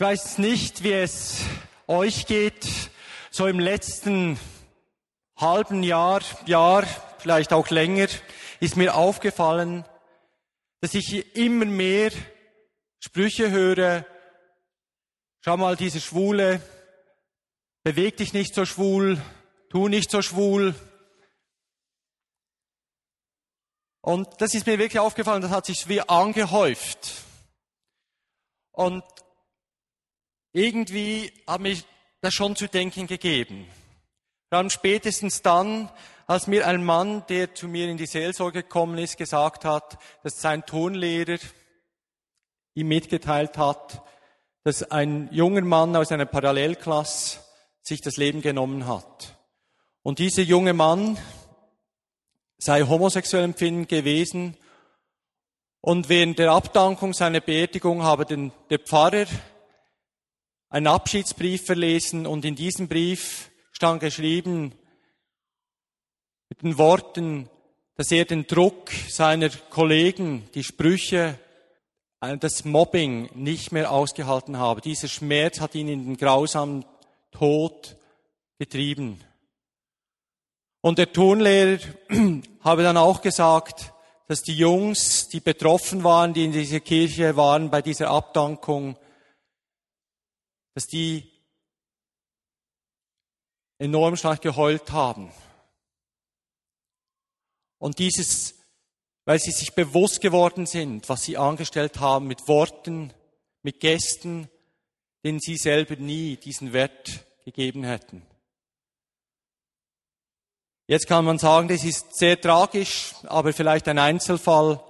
Ich weiß nicht, wie es euch geht, so im letzten halben Jahr, Jahr, vielleicht auch länger, ist mir aufgefallen, dass ich immer mehr Sprüche höre, schau mal, diese Schwule, beweg dich nicht so schwul, tu nicht so schwul. Und das ist mir wirklich aufgefallen, das hat sich wie angehäuft. Und irgendwie hat mich das schon zu denken gegeben. Dann spätestens dann, als mir ein Mann, der zu mir in die Seelsorge gekommen ist, gesagt hat, dass sein Tonlehrer ihm mitgeteilt hat, dass ein junger Mann aus einer Parallelklasse sich das Leben genommen hat. Und dieser junge Mann sei homosexuell empfinden gewesen und während der Abdankung seiner Beerdigung habe den, der Pfarrer einen Abschiedsbrief verlesen und in diesem Brief stand geschrieben mit den Worten, dass er den Druck seiner Kollegen, die Sprüche, äh, das Mobbing nicht mehr ausgehalten habe. Dieser Schmerz hat ihn in den grausamen Tod getrieben. Und der Turnlehrer habe dann auch gesagt, dass die Jungs, die betroffen waren, die in dieser Kirche waren bei dieser Abdankung, dass die enorm stark geheult haben. Und dieses, weil sie sich bewusst geworden sind, was sie angestellt haben mit Worten, mit Gästen, denen sie selber nie diesen Wert gegeben hätten. Jetzt kann man sagen, das ist sehr tragisch, aber vielleicht ein Einzelfall.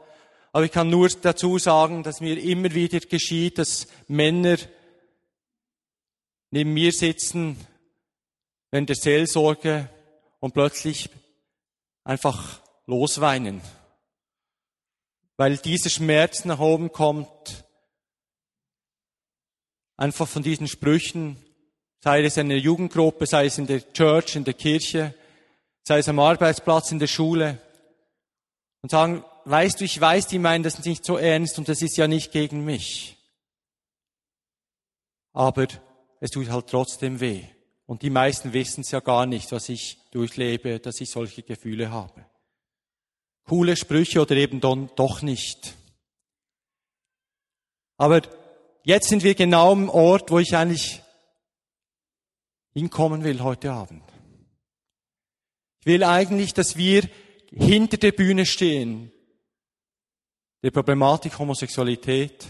Aber ich kann nur dazu sagen, dass mir immer wieder geschieht, dass Männer neben mir sitzen während der Seelsorge und plötzlich einfach losweinen, weil dieser Schmerz nach oben kommt, einfach von diesen Sprüchen, sei es in der Jugendgruppe, sei es in der Church, in der Kirche, sei es am Arbeitsplatz, in der Schule, und sagen, weißt du, ich weiß, die meinen das nicht so ernst und das ist ja nicht gegen mich. Aber es tut halt trotzdem weh. Und die meisten wissen es ja gar nicht, was ich durchlebe, dass ich solche Gefühle habe. Coole Sprüche oder eben doch nicht. Aber jetzt sind wir genau am Ort, wo ich eigentlich hinkommen will heute Abend. Ich will eigentlich, dass wir hinter der Bühne stehen, der Problematik Homosexualität,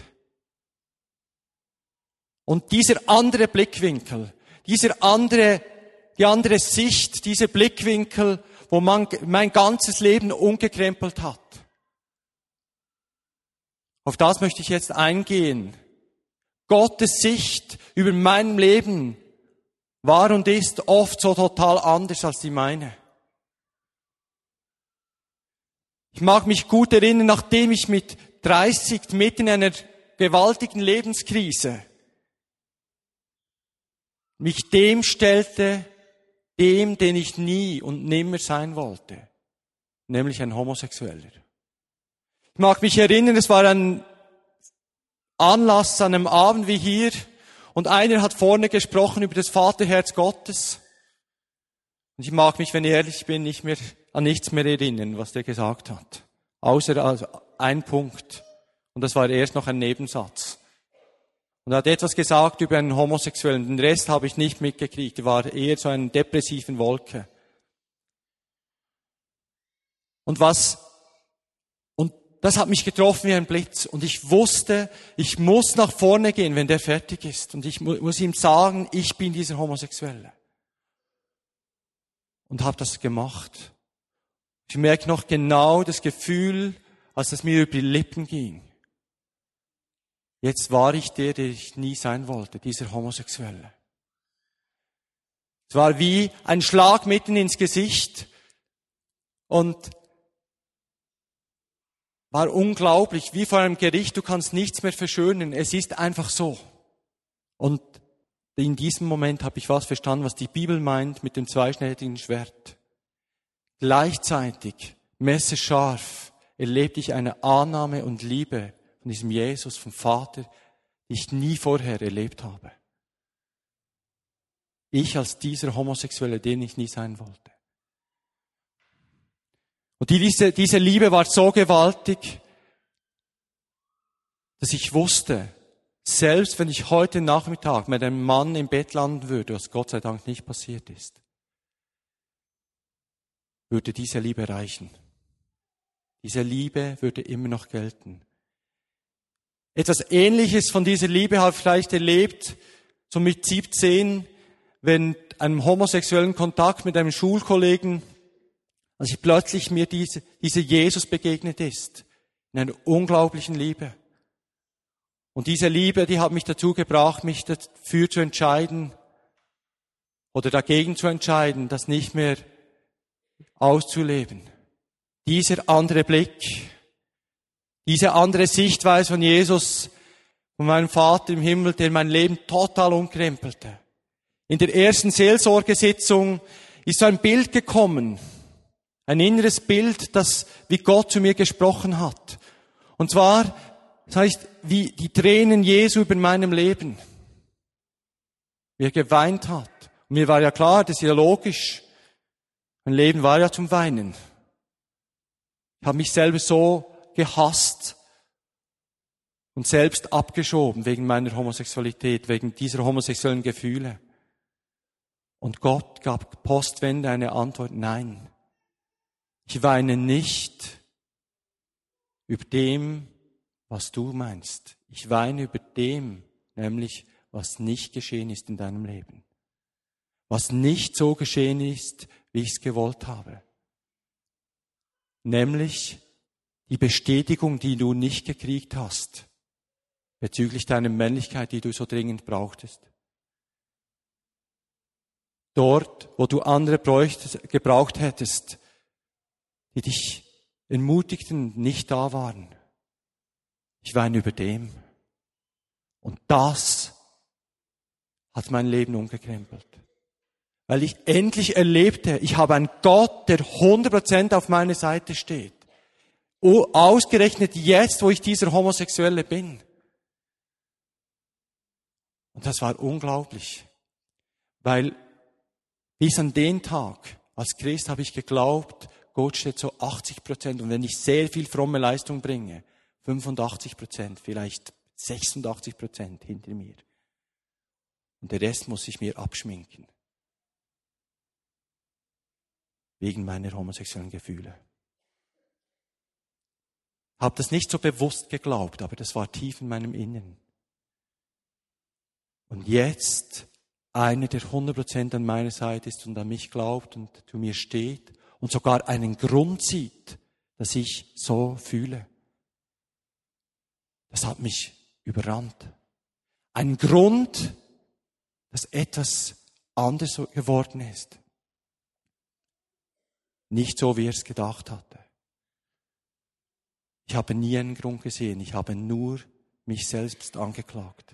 und dieser andere Blickwinkel, dieser andere, die andere Sicht, dieser Blickwinkel, wo man mein ganzes Leben umgekrempelt hat. Auf das möchte ich jetzt eingehen. Gottes Sicht über mein Leben war und ist oft so total anders als die meine. Ich mag mich gut erinnern, nachdem ich mit 30 mitten in einer gewaltigen Lebenskrise mich dem stellte, dem, den ich nie und nimmer sein wollte, nämlich ein Homosexueller. Ich mag mich erinnern, es war ein Anlass an einem Abend wie hier und einer hat vorne gesprochen über das Vaterherz Gottes. Und ich mag mich, wenn ich ehrlich bin, nicht mehr an nichts mehr erinnern, was der gesagt hat. Außer also ein Punkt. Und das war erst noch ein Nebensatz. Und hat etwas gesagt über einen Homosexuellen. Den Rest habe ich nicht mitgekriegt. Er war eher so eine depressiven Wolke. Und was, und das hat mich getroffen wie ein Blitz. Und ich wusste, ich muss nach vorne gehen, wenn der fertig ist. Und ich muss ihm sagen, ich bin dieser Homosexuelle. Und habe das gemacht. Ich merke noch genau das Gefühl, als es mir über die Lippen ging. Jetzt war ich der, der ich nie sein wollte, dieser Homosexuelle. Es war wie ein Schlag mitten ins Gesicht und war unglaublich, wie vor einem Gericht, du kannst nichts mehr verschönen, es ist einfach so. Und in diesem Moment habe ich was verstanden, was die Bibel meint mit dem zweischneidigen Schwert. Gleichzeitig, messerscharf, erlebte ich eine Annahme und Liebe von diesem Jesus, vom Vater, die ich nie vorher erlebt habe. Ich als dieser Homosexuelle, den ich nie sein wollte. Und diese, diese Liebe war so gewaltig, dass ich wusste, selbst wenn ich heute Nachmittag mit einem Mann im Bett landen würde, was Gott sei Dank nicht passiert ist, würde diese Liebe reichen. Diese Liebe würde immer noch gelten. Etwas Ähnliches von dieser Liebe habe ich vielleicht erlebt, so mit 17, wenn einem homosexuellen Kontakt mit einem Schulkollegen, als ich plötzlich mir diese, diese Jesus begegnet ist, in einer unglaublichen Liebe. Und diese Liebe, die hat mich dazu gebracht, mich dafür zu entscheiden oder dagegen zu entscheiden, das nicht mehr auszuleben. Dieser andere Blick, diese andere Sichtweise von Jesus, von meinem Vater im Himmel, der mein Leben total umkrempelte. In der ersten Seelsorgesitzung ist so ein Bild gekommen, ein inneres Bild, das wie Gott zu mir gesprochen hat. Und zwar, das heißt, wie die Tränen Jesu über meinem Leben. Wie er geweint hat. Und mir war ja klar, das ist ja logisch. Mein Leben war ja zum Weinen. Ich habe mich selber so gehasst und selbst abgeschoben wegen meiner Homosexualität, wegen dieser homosexuellen Gefühle. Und Gott gab postwende eine Antwort, nein. Ich weine nicht über dem, was du meinst. Ich weine über dem, nämlich was nicht geschehen ist in deinem Leben. Was nicht so geschehen ist, wie ich es gewollt habe. Nämlich die Bestätigung, die du nicht gekriegt hast bezüglich deiner Männlichkeit, die du so dringend brauchtest. Dort, wo du andere gebraucht hättest, die dich ermutigten, nicht da waren. Ich weine über dem. Und das hat mein Leben umgekrempelt weil ich endlich erlebte, ich habe einen Gott, der 100% auf meiner Seite steht. Ausgerechnet jetzt, wo ich dieser Homosexuelle bin. Und das war unglaublich, weil bis an den Tag, als Christ habe ich geglaubt, Gott steht so 80 Prozent und wenn ich sehr viel fromme Leistung bringe, 85 Prozent, vielleicht 86 Prozent hinter mir. Und der Rest muss ich mir abschminken wegen meiner homosexuellen Gefühle. Hab das nicht so bewusst geglaubt, aber das war tief in meinem Inneren. Und jetzt einer, der 100% an meiner Seite ist und an mich glaubt und zu mir steht und sogar einen Grund sieht, dass ich so fühle. Das hat mich überrannt. Ein Grund, dass etwas anders geworden ist. Nicht so, wie er es gedacht hatte. Ich habe nie einen Grund gesehen, ich habe nur mich selbst angeklagt.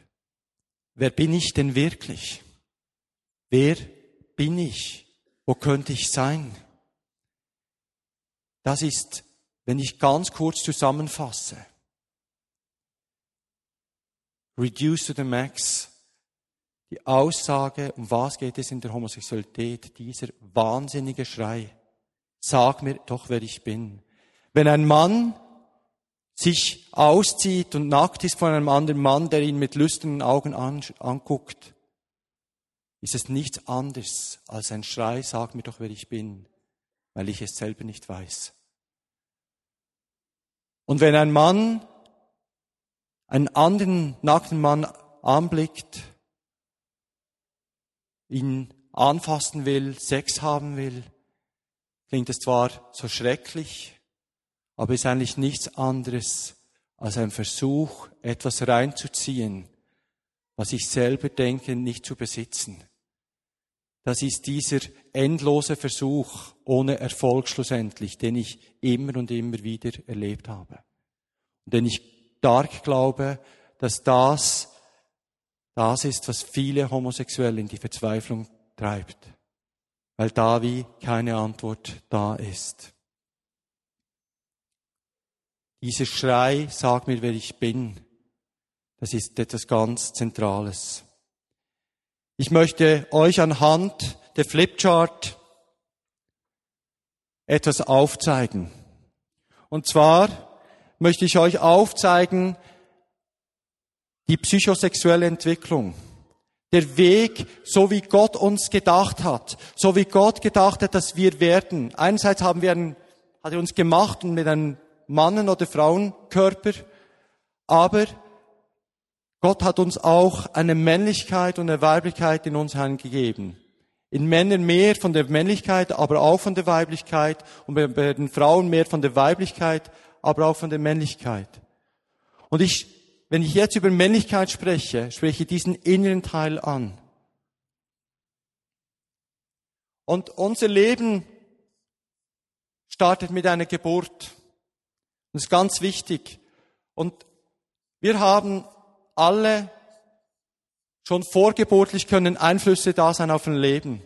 Wer bin ich denn wirklich? Wer bin ich? Wo könnte ich sein? Das ist, wenn ich ganz kurz zusammenfasse, reduce to the max, die Aussage, um was geht es in der Homosexualität, dieser wahnsinnige Schrei sag mir doch, wer ich bin. Wenn ein Mann sich auszieht und nackt ist von einem anderen Mann, der ihn mit lüsternen Augen anguckt, ist es nichts anderes als ein Schrei, sag mir doch, wer ich bin, weil ich es selber nicht weiß. Und wenn ein Mann einen anderen nackten Mann anblickt, ihn anfassen will, Sex haben will, klingt es zwar so schrecklich, aber ist eigentlich nichts anderes als ein Versuch, etwas reinzuziehen, was ich selber denke, nicht zu besitzen. Das ist dieser endlose Versuch ohne Erfolg schlussendlich, den ich immer und immer wieder erlebt habe. Und den ich stark glaube, dass das das ist, was viele Homosexuelle in die Verzweiflung treibt weil da wie keine Antwort da ist. Dieser Schrei, sag mir, wer ich bin, Das ist etwas ganz Zentrales. Ich möchte euch anhand der Flipchart etwas aufzeigen. Und zwar möchte ich euch aufzeigen die psychosexuelle Entwicklung. Der Weg, so wie Gott uns gedacht hat, so wie Gott gedacht hat, dass wir werden. Einerseits haben wir einen, hat er uns gemacht und mit einem Mannen- oder Frauenkörper, aber Gott hat uns auch eine Männlichkeit und eine Weiblichkeit in uns gegeben. In Männern mehr von der Männlichkeit, aber auch von der Weiblichkeit und bei den Frauen mehr von der Weiblichkeit, aber auch von der Männlichkeit. Und ich, wenn ich jetzt über Männlichkeit spreche, spreche diesen inneren Teil an. Und unser Leben startet mit einer Geburt. Das ist ganz wichtig. Und wir haben alle schon vorgeburtlich können Einflüsse da sein auf ein Leben.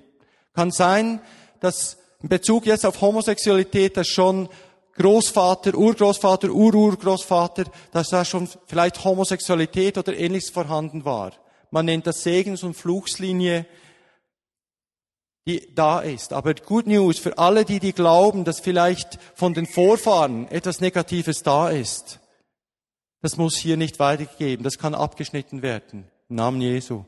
Kann sein, dass in Bezug jetzt auf Homosexualität, dass schon Großvater, Urgroßvater, Ururgroßvater, dass da schon vielleicht Homosexualität oder ähnliches vorhanden war. Man nennt das Segens- und Fluchslinie, die da ist. Aber Good News für alle, die, die glauben, dass vielleicht von den Vorfahren etwas Negatives da ist. Das muss hier nicht weitergegeben. Das kann abgeschnitten werden. Im Namen Jesu.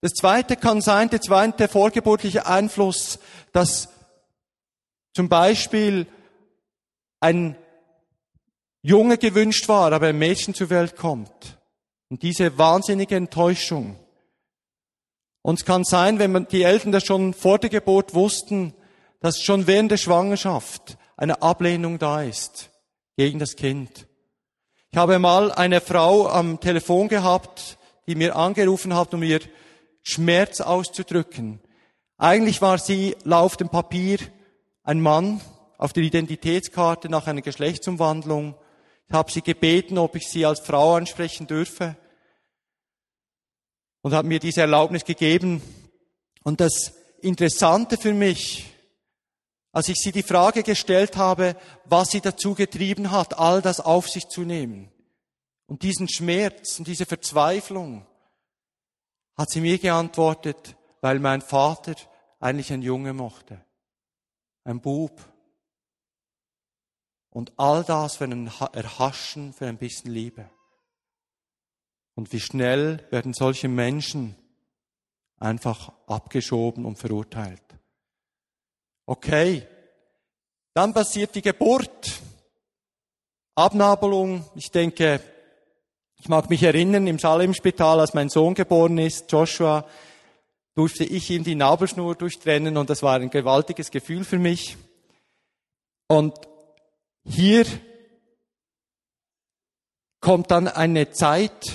Das zweite kann sein, der zweite vorgeburtliche Einfluss, dass zum Beispiel ein Junge gewünscht war, aber ein Mädchen zur Welt kommt. Und diese wahnsinnige Enttäuschung. Und es kann sein, wenn man die Eltern das schon vor der Geburt wussten, dass schon während der Schwangerschaft eine Ablehnung da ist gegen das Kind. Ich habe mal eine Frau am Telefon gehabt, die mir angerufen hat, um ihr Schmerz auszudrücken. Eigentlich war sie laut dem Papier ein Mann auf der Identitätskarte nach einer Geschlechtsumwandlung. Ich habe sie gebeten, ob ich sie als Frau ansprechen dürfe und hat mir diese Erlaubnis gegeben. Und das Interessante für mich als ich sie die Frage gestellt habe, was sie dazu getrieben hat, all das auf sich zu nehmen. Und diesen Schmerz und diese Verzweiflung hat sie mir geantwortet, weil mein Vater eigentlich ein Junge mochte. Ein Bub. Und all das für ein Erhaschen, für ein bisschen Liebe. Und wie schnell werden solche Menschen einfach abgeschoben und verurteilt. Okay. Dann passiert die Geburt. Abnabelung. Ich denke, ich mag mich erinnern, im Salemspital, als mein Sohn geboren ist, Joshua, durfte ich ihm die Nabelschnur durchtrennen und das war ein gewaltiges Gefühl für mich. Und hier kommt dann eine Zeit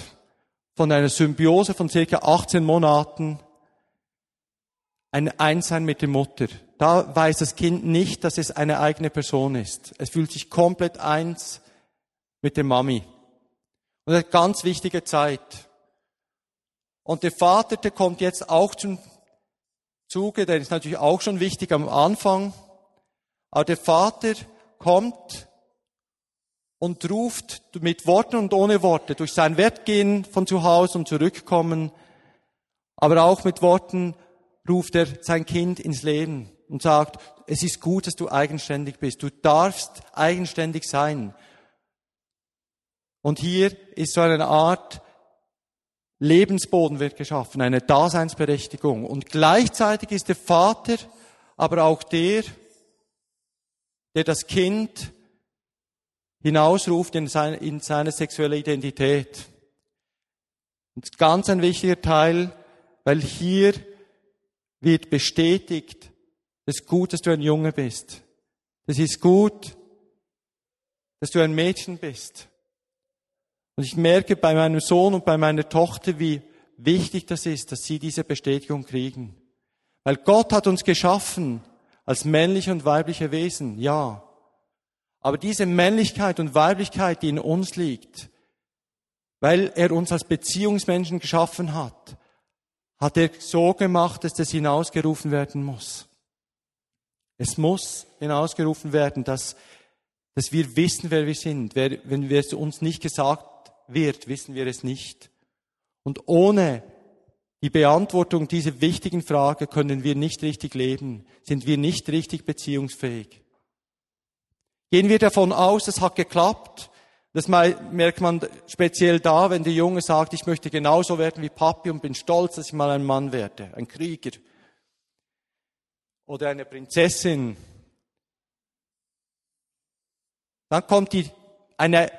von einer Symbiose von circa 18 Monaten, ein Einsein mit der Mutter. Da weiß das Kind nicht, dass es eine eigene Person ist. Es fühlt sich komplett eins mit der Mami. Und eine ganz wichtige Zeit. Und der Vater, der kommt jetzt auch zum Zuge, der ist natürlich auch schon wichtig am Anfang. Aber der Vater kommt und ruft mit Worten und ohne Worte, durch sein Wertgehen von zu Hause und zurückkommen, aber auch mit Worten ruft er sein Kind ins Leben und sagt, es ist gut, dass du eigenständig bist. Du darfst eigenständig sein. Und hier ist so eine Art Lebensboden wird geschaffen, eine Daseinsberechtigung. Und gleichzeitig ist der Vater aber auch der, der das Kind hinausruft in seine, in seine sexuelle Identität. Und ganz ein wichtiger Teil, weil hier wird bestätigt, es ist gut, dass du ein Junge bist. Es ist gut, dass du ein Mädchen bist. Und ich merke bei meinem Sohn und bei meiner Tochter, wie wichtig das ist, dass sie diese Bestätigung kriegen. Weil Gott hat uns geschaffen als männliche und weibliche Wesen, ja. Aber diese Männlichkeit und Weiblichkeit, die in uns liegt, weil er uns als Beziehungsmenschen geschaffen hat, hat er so gemacht, dass das hinausgerufen werden muss. Es muss hinausgerufen werden, dass, dass wir wissen, wer wir sind. Wenn wir es uns nicht gesagt wird, wissen wir es nicht. Und ohne die Beantwortung dieser wichtigen Frage können wir nicht richtig leben, sind wir nicht richtig beziehungsfähig. Gehen wir davon aus, es hat geklappt. Das merkt man speziell da, wenn der Junge sagt, ich möchte genauso werden wie Papi und bin stolz, dass ich mal ein Mann werde, ein Krieger. Oder eine Prinzessin. Dann kommt die, eine,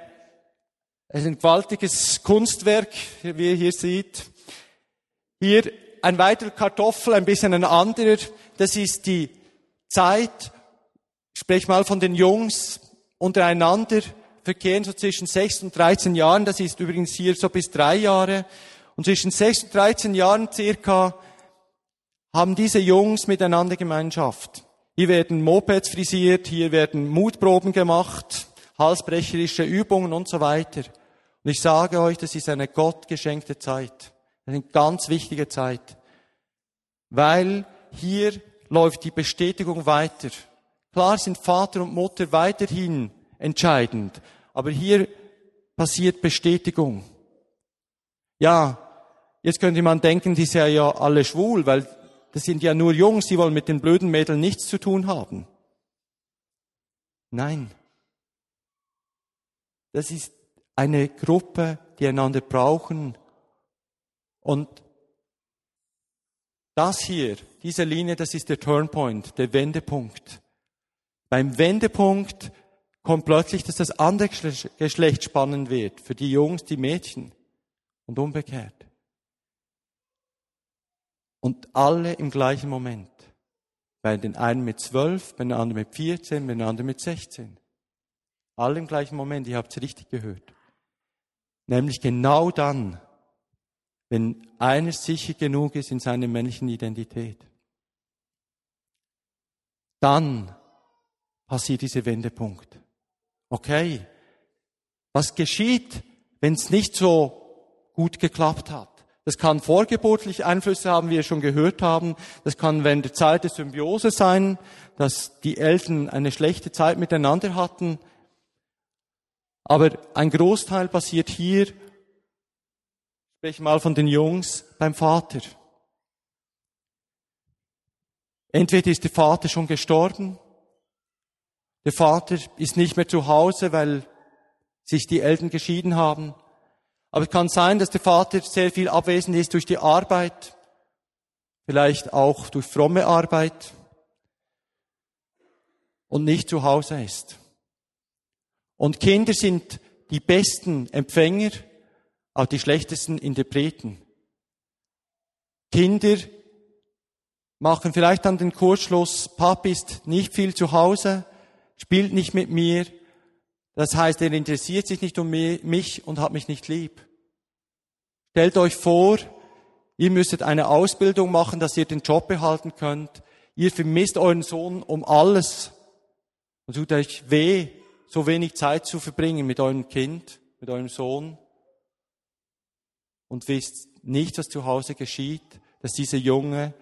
ein gewaltiges Kunstwerk, wie ihr hier seht. Hier ein weiterer Kartoffel, ein bisschen ein anderer. Das ist die Zeit, sprech mal von den Jungs untereinander, verkehren so zwischen 6 und 13 Jahren, das ist übrigens hier so bis drei Jahre, und zwischen 6 und 13 Jahren circa haben diese Jungs miteinander Gemeinschaft. Hier werden Mopeds frisiert, hier werden Mutproben gemacht, halsbrecherische Übungen und so weiter. Und ich sage euch, das ist eine gottgeschenkte Zeit. Eine ganz wichtige Zeit. Weil hier läuft die Bestätigung weiter. Klar sind Vater und Mutter weiterhin entscheidend, aber hier passiert Bestätigung. Ja, jetzt könnte man denken, die sind ja alle schwul, weil das sind ja nur Jungs, die wollen mit den blöden Mädeln nichts zu tun haben. Nein. Das ist eine Gruppe, die einander brauchen. Und das hier, diese Linie, das ist der Turnpoint, der Wendepunkt. Beim Wendepunkt kommt plötzlich, dass das andere Geschlecht spannend wird, für die Jungs, die Mädchen und umgekehrt. Und alle im gleichen Moment. Bei den einen mit zwölf, bei den anderen mit vierzehn, bei den anderen mit sechzehn. Alle im gleichen Moment, ihr habt es richtig gehört. Nämlich genau dann, wenn einer sicher genug ist in seiner männlichen Identität. Dann passiert dieser Wendepunkt. Okay, was geschieht, wenn es nicht so gut geklappt hat? Das kann vorgeburtlich Einflüsse haben, wie wir schon gehört haben. Das kann während der Zeit der Symbiose sein, dass die Eltern eine schlechte Zeit miteinander hatten. Aber ein Großteil passiert hier, spreche mal von den Jungs, beim Vater. Entweder ist der Vater schon gestorben der Vater ist nicht mehr zu Hause, weil sich die Eltern geschieden haben. Aber es kann sein, dass der Vater sehr viel abwesend ist durch die Arbeit, vielleicht auch durch fromme Arbeit und nicht zu Hause ist. Und Kinder sind die besten Empfänger, auch die schlechtesten Interpreten. Kinder machen vielleicht dann den Kursschluss, Papa ist nicht viel zu Hause, spielt nicht mit mir. Das heißt, er interessiert sich nicht um mich und hat mich nicht lieb. Stellt euch vor, ihr müsstet eine Ausbildung machen, dass ihr den Job behalten könnt. Ihr vermisst euren Sohn um alles und tut euch weh, so wenig Zeit zu verbringen mit eurem Kind, mit eurem Sohn und wisst nicht, was zu Hause geschieht, dass dieser Junge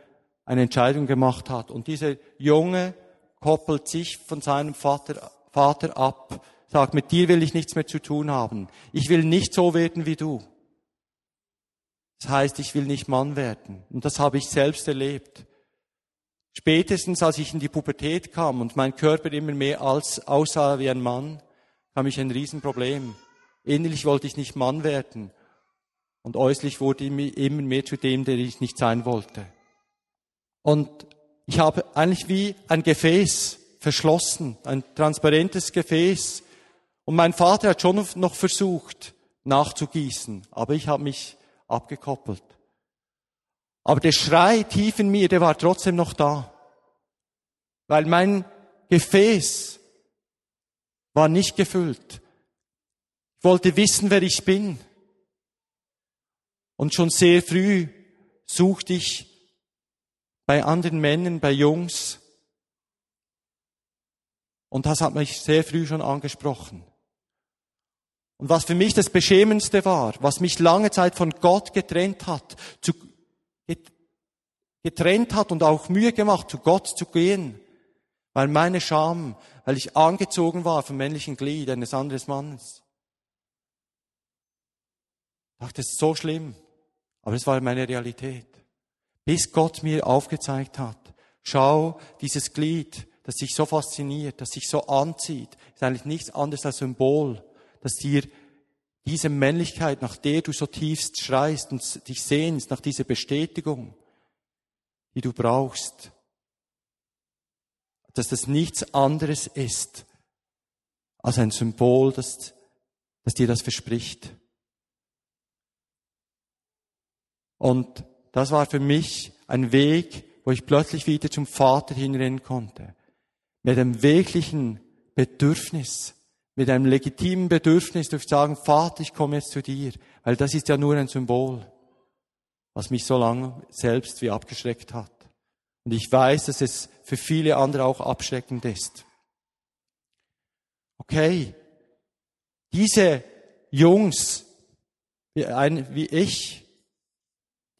eine Entscheidung gemacht hat. Und dieser Junge koppelt sich von seinem Vater, Vater ab, sagt, mit dir will ich nichts mehr zu tun haben. Ich will nicht so werden wie du. Das heißt, ich will nicht Mann werden. Und das habe ich selbst erlebt. Spätestens als ich in die Pubertät kam und mein Körper immer mehr als, aussah wie ein Mann, kam ich ein Riesenproblem. Innerlich wollte ich nicht Mann werden. Und äußerlich wurde ich immer mehr zu dem, der ich nicht sein wollte. Und ich habe eigentlich wie ein Gefäß verschlossen, ein transparentes Gefäß. Und mein Vater hat schon noch versucht, nachzugießen, aber ich habe mich abgekoppelt. Aber der Schrei tief in mir, der war trotzdem noch da. Weil mein Gefäß war nicht gefüllt. Ich wollte wissen, wer ich bin. Und schon sehr früh suchte ich bei anderen Männern, bei Jungs. Und das hat mich sehr früh schon angesprochen. Und was für mich das Beschämendste war, was mich lange Zeit von Gott getrennt hat, zu, getrennt hat und auch Mühe gemacht, zu Gott zu gehen, weil meine Scham, weil ich angezogen war vom männlichen Glied eines anderen Mannes. Ich dachte, das ist so schlimm. Aber es war meine Realität. Bis Gott mir aufgezeigt hat, schau, dieses Glied, das dich so fasziniert, das dich so anzieht, ist eigentlich nichts anderes als Symbol, dass dir diese Männlichkeit, nach der du so tiefst schreist und dich sehnst, nach dieser Bestätigung, die du brauchst, dass das nichts anderes ist als ein Symbol, das, das dir das verspricht. Und das war für mich ein Weg, wo ich plötzlich wieder zum Vater hinrennen konnte. Mit einem wirklichen Bedürfnis, mit einem legitimen Bedürfnis durch sagen, Vater, ich komme jetzt zu dir. Weil das ist ja nur ein Symbol, was mich so lange selbst wie abgeschreckt hat. Und ich weiß, dass es für viele andere auch abschreckend ist. Okay, diese Jungs, wie, ich,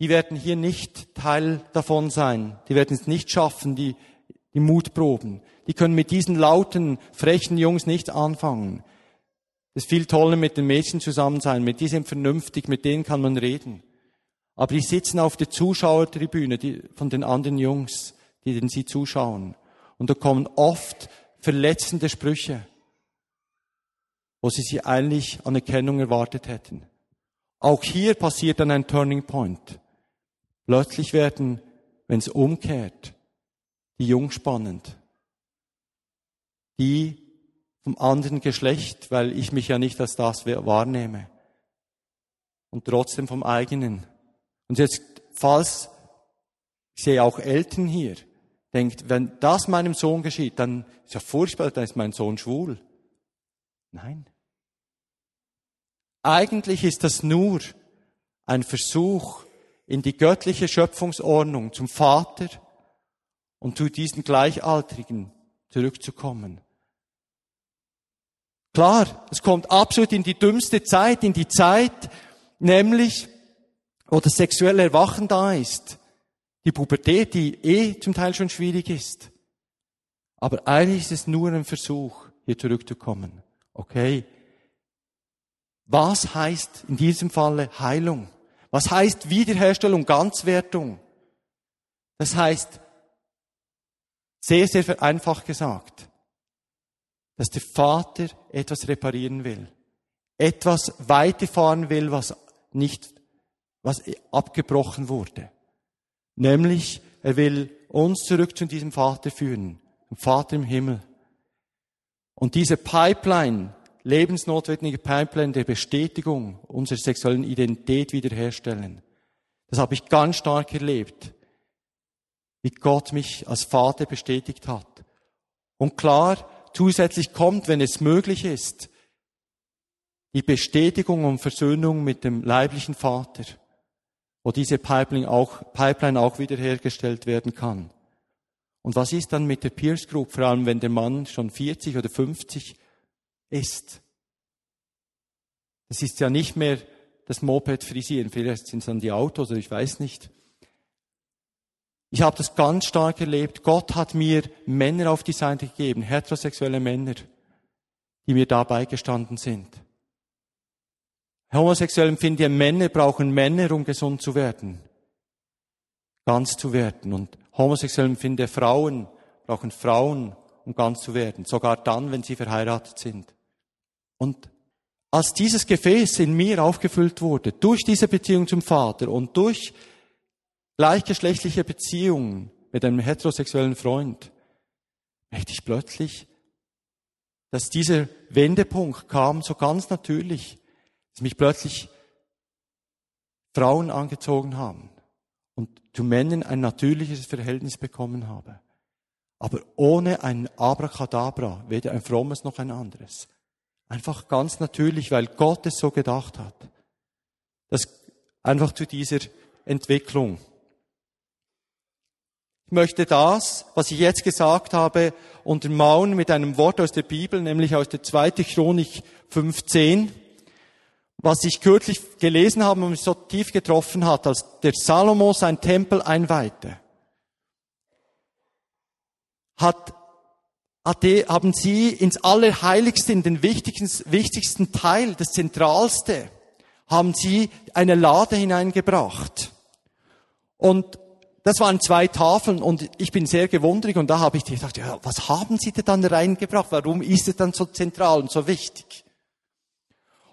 die werden hier nicht Teil davon sein. Die werden es nicht schaffen, die, die Mutproben. Die können mit diesen lauten, frechen Jungs nichts anfangen. Es ist viel toller mit den Mädchen zusammen sein. Mit die sind vernünftig, mit denen kann man reden. Aber die sitzen auf der Zuschauertribüne die, von den anderen Jungs, die den sie zuschauen. Und da kommen oft verletzende Sprüche, wo sie sie eigentlich Anerkennung erwartet hätten. Auch hier passiert dann ein Turning Point. Plötzlich werden, wenn es umkehrt, die Jung spannend. Die vom anderen Geschlecht, weil ich mich ja nicht als das wahrnehme. Und trotzdem vom eigenen. Und jetzt, falls, ich sehe auch Eltern hier, denkt, wenn das meinem Sohn geschieht, dann ist ja furchtbar, dann ist mein Sohn schwul. Nein. Eigentlich ist das nur ein Versuch, in die göttliche Schöpfungsordnung zum Vater und zu diesen Gleichaltrigen zurückzukommen. Klar, es kommt absolut in die dümmste Zeit, in die Zeit, nämlich, wo das sexuelle Erwachen da ist. Die Pubertät, die eh zum Teil schon schwierig ist. Aber eigentlich ist es nur ein Versuch, hier zurückzukommen. Okay. Was heißt in diesem Falle Heilung? Was heißt Wiederherstellung, Ganzwertung? Das heißt, sehr, sehr vereinfacht gesagt, dass der Vater etwas reparieren will, etwas weiterfahren will, was nicht, was abgebrochen wurde. Nämlich, er will uns zurück zu diesem Vater führen, dem Vater im Himmel. Und diese Pipeline, lebensnotwendige Pipeline der Bestätigung unserer sexuellen Identität wiederherstellen. Das habe ich ganz stark erlebt, wie Gott mich als Vater bestätigt hat. Und klar, zusätzlich kommt, wenn es möglich ist, die Bestätigung und Versöhnung mit dem leiblichen Vater, wo diese Pipeline auch, Pipeline auch wiederhergestellt werden kann. Und was ist dann mit der Peers Group, vor allem wenn der Mann schon 40 oder 50 ist. Es ist ja nicht mehr das Moped frisieren, vielleicht sind es dann die Autos oder ich weiß nicht. Ich habe das ganz stark erlebt. Gott hat mir Männer auf die Seite gegeben, heterosexuelle Männer, die mir dabei gestanden sind. Homosexuell empfinde Männer brauchen Männer, um gesund zu werden, ganz zu werden. Und homosexuell empfinde Frauen brauchen Frauen, um ganz zu werden, sogar dann, wenn sie verheiratet sind. Und als dieses Gefäß in mir aufgefüllt wurde, durch diese Beziehung zum Vater und durch gleichgeschlechtliche Beziehungen mit einem heterosexuellen Freund, merkte ich plötzlich, dass dieser Wendepunkt kam so ganz natürlich, dass mich plötzlich Frauen angezogen haben und zu Männern ein natürliches Verhältnis bekommen habe. Aber ohne ein Abracadabra, weder ein frommes noch ein anderes. Einfach ganz natürlich, weil Gott es so gedacht hat. Das einfach zu dieser Entwicklung. Ich möchte das, was ich jetzt gesagt habe, untermauern mit einem Wort aus der Bibel, nämlich aus der 2. Chronik 15, was ich kürzlich gelesen habe und mich so tief getroffen hat, als der Salomo sein Tempel einweihte. Hat haben sie ins Allerheiligste, in den wichtigsten, wichtigsten Teil, das Zentralste, haben sie eine Lade hineingebracht. Und das waren zwei Tafeln und ich bin sehr gewundert und da habe ich gedacht, ja, was haben Sie denn dann reingebracht? Warum ist es dann so zentral und so wichtig?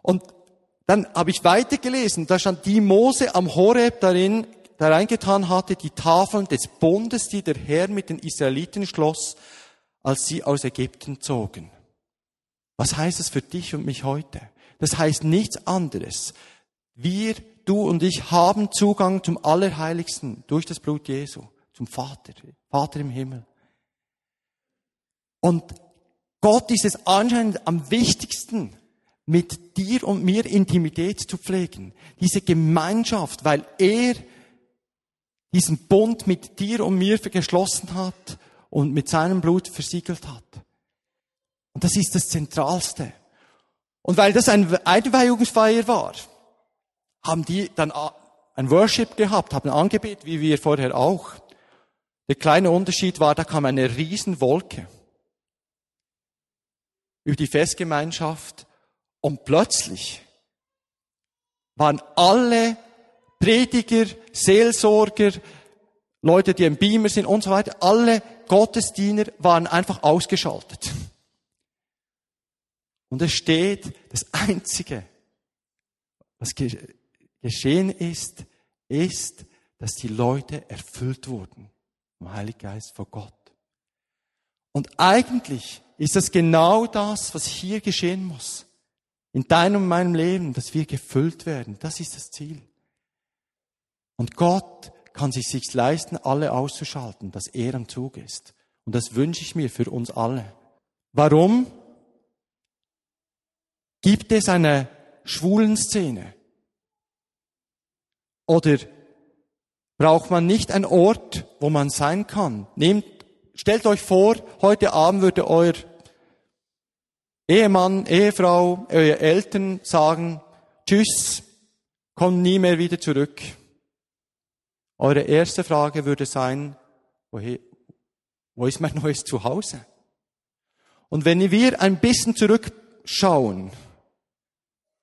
Und dann habe ich weitergelesen, da stand die Mose am Horeb darin, da reingetan hatte, die Tafeln des Bundes, die der Herr mit den Israeliten schloss, als sie aus Ägypten zogen. Was heißt es für dich und mich heute? Das heißt nichts anderes. Wir du und ich haben Zugang zum Allerheiligsten durch das Blut Jesu, zum Vater, Vater im Himmel. Und Gott ist es anscheinend am wichtigsten, mit dir und mir Intimität zu pflegen. Diese Gemeinschaft, weil er diesen Bund mit dir und mir geschlossen hat und mit seinem Blut versiegelt hat. Und das ist das Zentralste. Und weil das ein Einweihungsfeier war, haben die dann ein Worship gehabt, haben angebetet, wie wir vorher auch. Der kleine Unterschied war, da kam eine Riesenwolke über die Festgemeinschaft und plötzlich waren alle Prediger, Seelsorger, Leute, die im Beamer sind und so weiter, alle Gottesdiener waren einfach ausgeschaltet. Und es steht, das Einzige, was geschehen ist, ist, dass die Leute erfüllt wurden vom Heiligen Geist vor Gott. Und eigentlich ist das genau das, was hier geschehen muss. In deinem und meinem Leben, dass wir gefüllt werden. Das ist das Ziel. Und Gott kann sich sich leisten, alle auszuschalten, dass er am Zug ist. Und das wünsche ich mir für uns alle. Warum? Gibt es eine schwulen Szene? Oder braucht man nicht einen Ort, wo man sein kann? Nehmt, stellt euch vor, heute Abend würde euer Ehemann, Ehefrau, eure Eltern sagen, tschüss, kommt nie mehr wieder zurück. Eure erste Frage würde sein, wo ist mein neues Zuhause? Und wenn wir ein bisschen zurückschauen,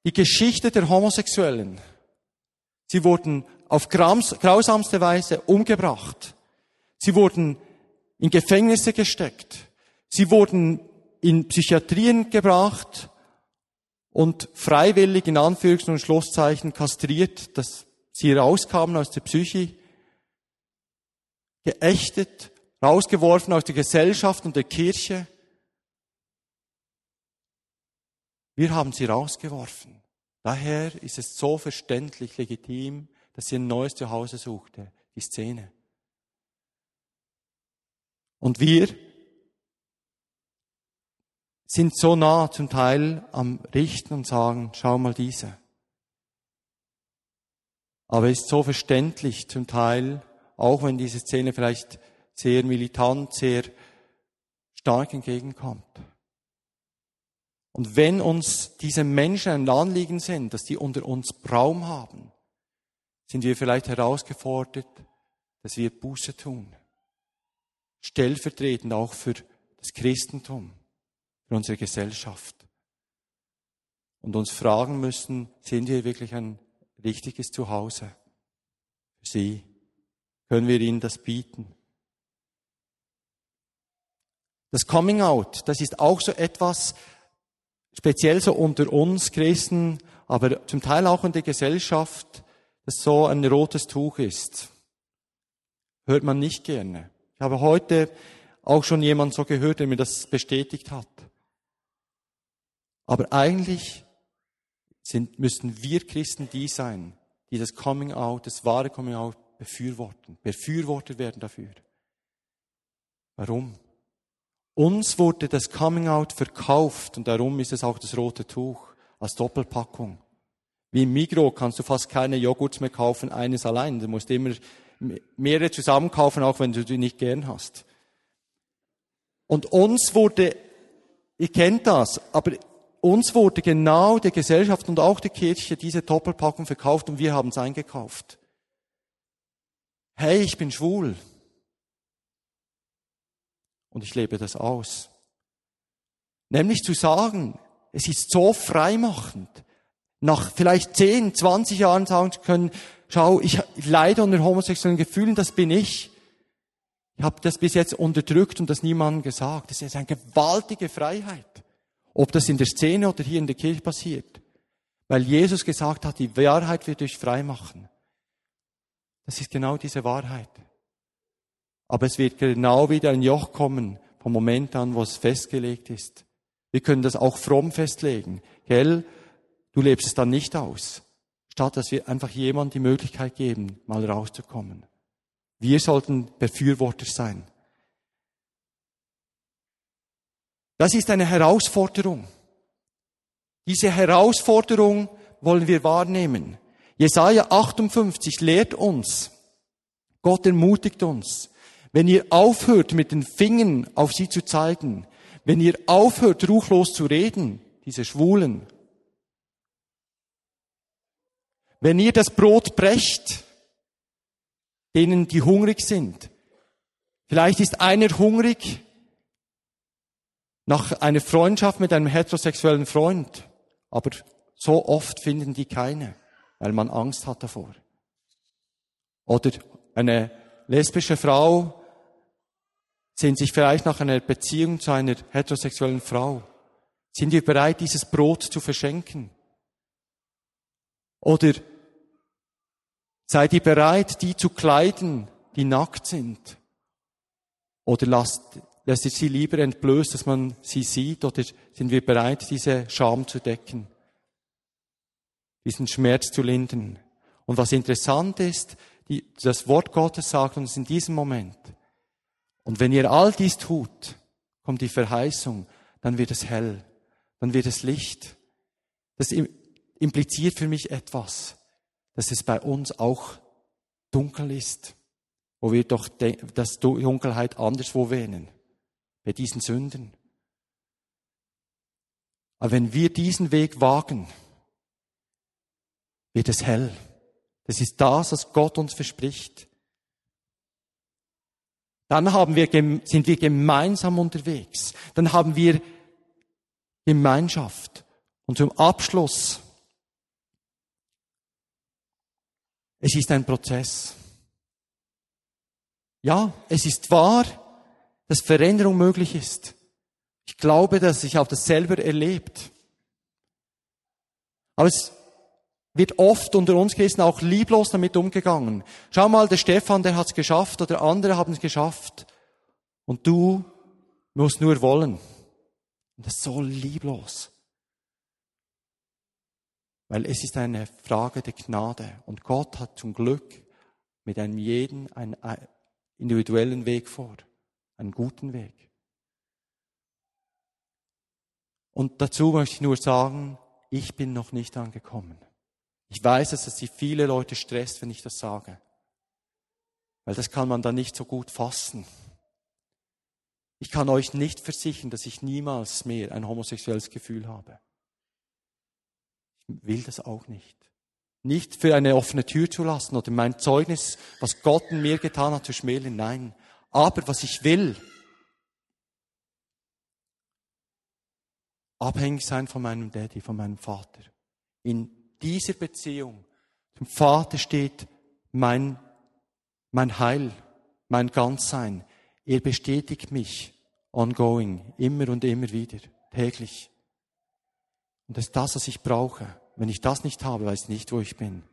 die Geschichte der Homosexuellen, Sie wurden auf grausamste Weise umgebracht. Sie wurden in Gefängnisse gesteckt. Sie wurden in Psychiatrien gebracht und freiwillig in Anführungs- und Schlusszeichen kastriert, dass sie rauskamen aus der Psyche, geächtet, rausgeworfen aus der Gesellschaft und der Kirche. Wir haben sie rausgeworfen. Daher ist es so verständlich legitim, dass sie ein neues Zuhause suchte, die Szene. Und wir sind so nah zum Teil am Richten und sagen, schau mal diese. Aber es ist so verständlich zum Teil, auch wenn diese Szene vielleicht sehr militant, sehr stark entgegenkommt. Und wenn uns diese Menschen ein Anliegen sind, dass die unter uns Raum haben, sind wir vielleicht herausgefordert, dass wir Buße tun. Stellvertretend auch für das Christentum, für unsere Gesellschaft. Und uns fragen müssen, sind wir wirklich ein richtiges Zuhause für sie? Können wir ihnen das bieten? Das Coming Out, das ist auch so etwas, speziell so unter uns Christen, aber zum Teil auch in der Gesellschaft, das so ein rotes Tuch ist. Hört man nicht gerne. Ich habe heute auch schon jemand so gehört, der mir das bestätigt hat. Aber eigentlich sind, müssten wir Christen die sein, die das Coming Out, das wahre Coming Out befürworten, befürwortet werden dafür. Warum? Uns wurde das Coming Out verkauft und darum ist es auch das rote Tuch als Doppelpackung. Wie im Migro kannst du fast keine Joghurts mehr kaufen, eines allein. Du musst immer mehrere zusammen kaufen, auch wenn du die nicht gern hast. Und uns wurde, ihr kennt das, aber uns wurde genau der Gesellschaft und auch der Kirche diese Doppelpackung verkauft und wir haben es eingekauft. Hey, ich bin schwul. Und ich lebe das aus. Nämlich zu sagen, es ist so freimachend. nach vielleicht 10, 20 Jahren sagen zu können, schau, ich leide unter homosexuellen Gefühlen, das bin ich. Ich habe das bis jetzt unterdrückt und das niemandem gesagt. Das ist eine gewaltige Freiheit. Ob das in der Szene oder hier in der Kirche passiert. Weil Jesus gesagt hat, die Wahrheit wird euch frei machen. Das ist genau diese Wahrheit. Aber es wird genau wieder ein Joch kommen, vom Moment an, wo es festgelegt ist. Wir können das auch fromm festlegen. Gell? Du lebst es dann nicht aus. Statt dass wir einfach jemand die Möglichkeit geben, mal rauszukommen. Wir sollten Befürworter sein. Das ist eine Herausforderung. Diese Herausforderung wollen wir wahrnehmen. Jesaja 58 lehrt uns, Gott ermutigt uns, wenn ihr aufhört, mit den Fingern auf sie zu zeigen, wenn ihr aufhört, ruchlos zu reden, diese Schwulen, wenn ihr das Brot brecht, denen, die hungrig sind. Vielleicht ist einer hungrig nach einer Freundschaft mit einem heterosexuellen Freund, aber so oft finden die keine, weil man Angst hat davor. Oder eine lesbische Frau sehnt sich vielleicht nach einer Beziehung zu einer heterosexuellen Frau. Sind wir bereit, dieses Brot zu verschenken? Oder Seid ihr bereit, die zu kleiden, die nackt sind? Oder lasst, lässt ihr sie lieber entblößt, dass man sie sieht? Oder sind wir bereit, diese Scham zu decken? Diesen Schmerz zu lindern? Und was interessant ist, die, das Wort Gottes sagt uns in diesem Moment, und wenn ihr all dies tut, kommt die Verheißung, dann wird es hell, dann wird es Licht. Das impliziert für mich etwas dass es bei uns auch dunkel ist, wo wir doch das Dunkelheit anderswo wähnen, bei diesen Sünden. Aber wenn wir diesen Weg wagen, wird es hell. Das ist das, was Gott uns verspricht. Dann haben wir, sind wir gemeinsam unterwegs. Dann haben wir Gemeinschaft. Und zum Abschluss Es ist ein Prozess. Ja, es ist wahr, dass Veränderung möglich ist. Ich glaube, dass ich habe das selber erlebt. Aber es wird oft unter uns Christen auch lieblos damit umgegangen. Schau mal, der Stefan, der hat es geschafft oder andere haben es geschafft. Und du musst nur wollen. Und das ist so lieblos. Weil es ist eine Frage der Gnade. Und Gott hat zum Glück mit einem jeden einen individuellen Weg vor. Einen guten Weg. Und dazu möchte ich nur sagen, ich bin noch nicht angekommen. Ich weiß, dass es viele Leute stresst, wenn ich das sage. Weil das kann man dann nicht so gut fassen. Ich kann euch nicht versichern, dass ich niemals mehr ein homosexuelles Gefühl habe will das auch nicht. Nicht für eine offene Tür zu lassen oder mein Zeugnis, was Gott in mir getan hat, zu schmälern. Nein. Aber was ich will, abhängig sein von meinem Daddy, von meinem Vater. In dieser Beziehung zum Vater steht mein, mein Heil, mein Ganzsein. Er bestätigt mich ongoing, immer und immer wieder, täglich. Und das ist das, was ich brauche. Wenn ich das nicht habe, weiß ich nicht, wo ich bin.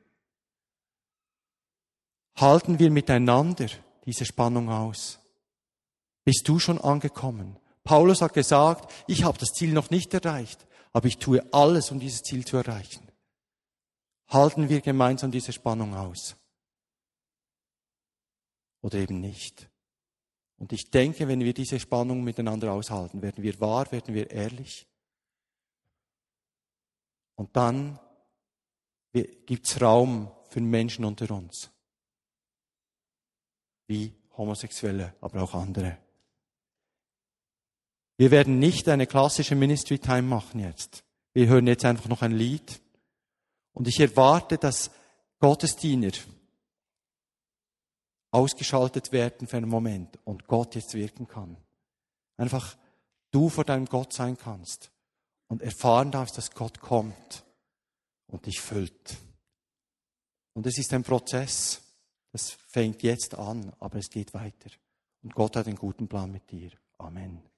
Halten wir miteinander diese Spannung aus. Bist du schon angekommen? Paulus hat gesagt, ich habe das Ziel noch nicht erreicht, aber ich tue alles, um dieses Ziel zu erreichen. Halten wir gemeinsam diese Spannung aus. Oder eben nicht. Und ich denke, wenn wir diese Spannung miteinander aushalten, werden wir wahr, werden wir ehrlich und dann gibt es Raum für Menschen unter uns. Wie Homosexuelle, aber auch andere. Wir werden nicht eine klassische Ministry Time machen jetzt. Wir hören jetzt einfach noch ein Lied. Und ich erwarte, dass Gottesdiener ausgeschaltet werden für einen Moment und Gott jetzt wirken kann. Einfach du vor deinem Gott sein kannst und erfahren darfst, dass Gott kommt und dich füllt. Und es ist ein Prozess. Das fängt jetzt an, aber es geht weiter. Und Gott hat einen guten Plan mit dir. Amen.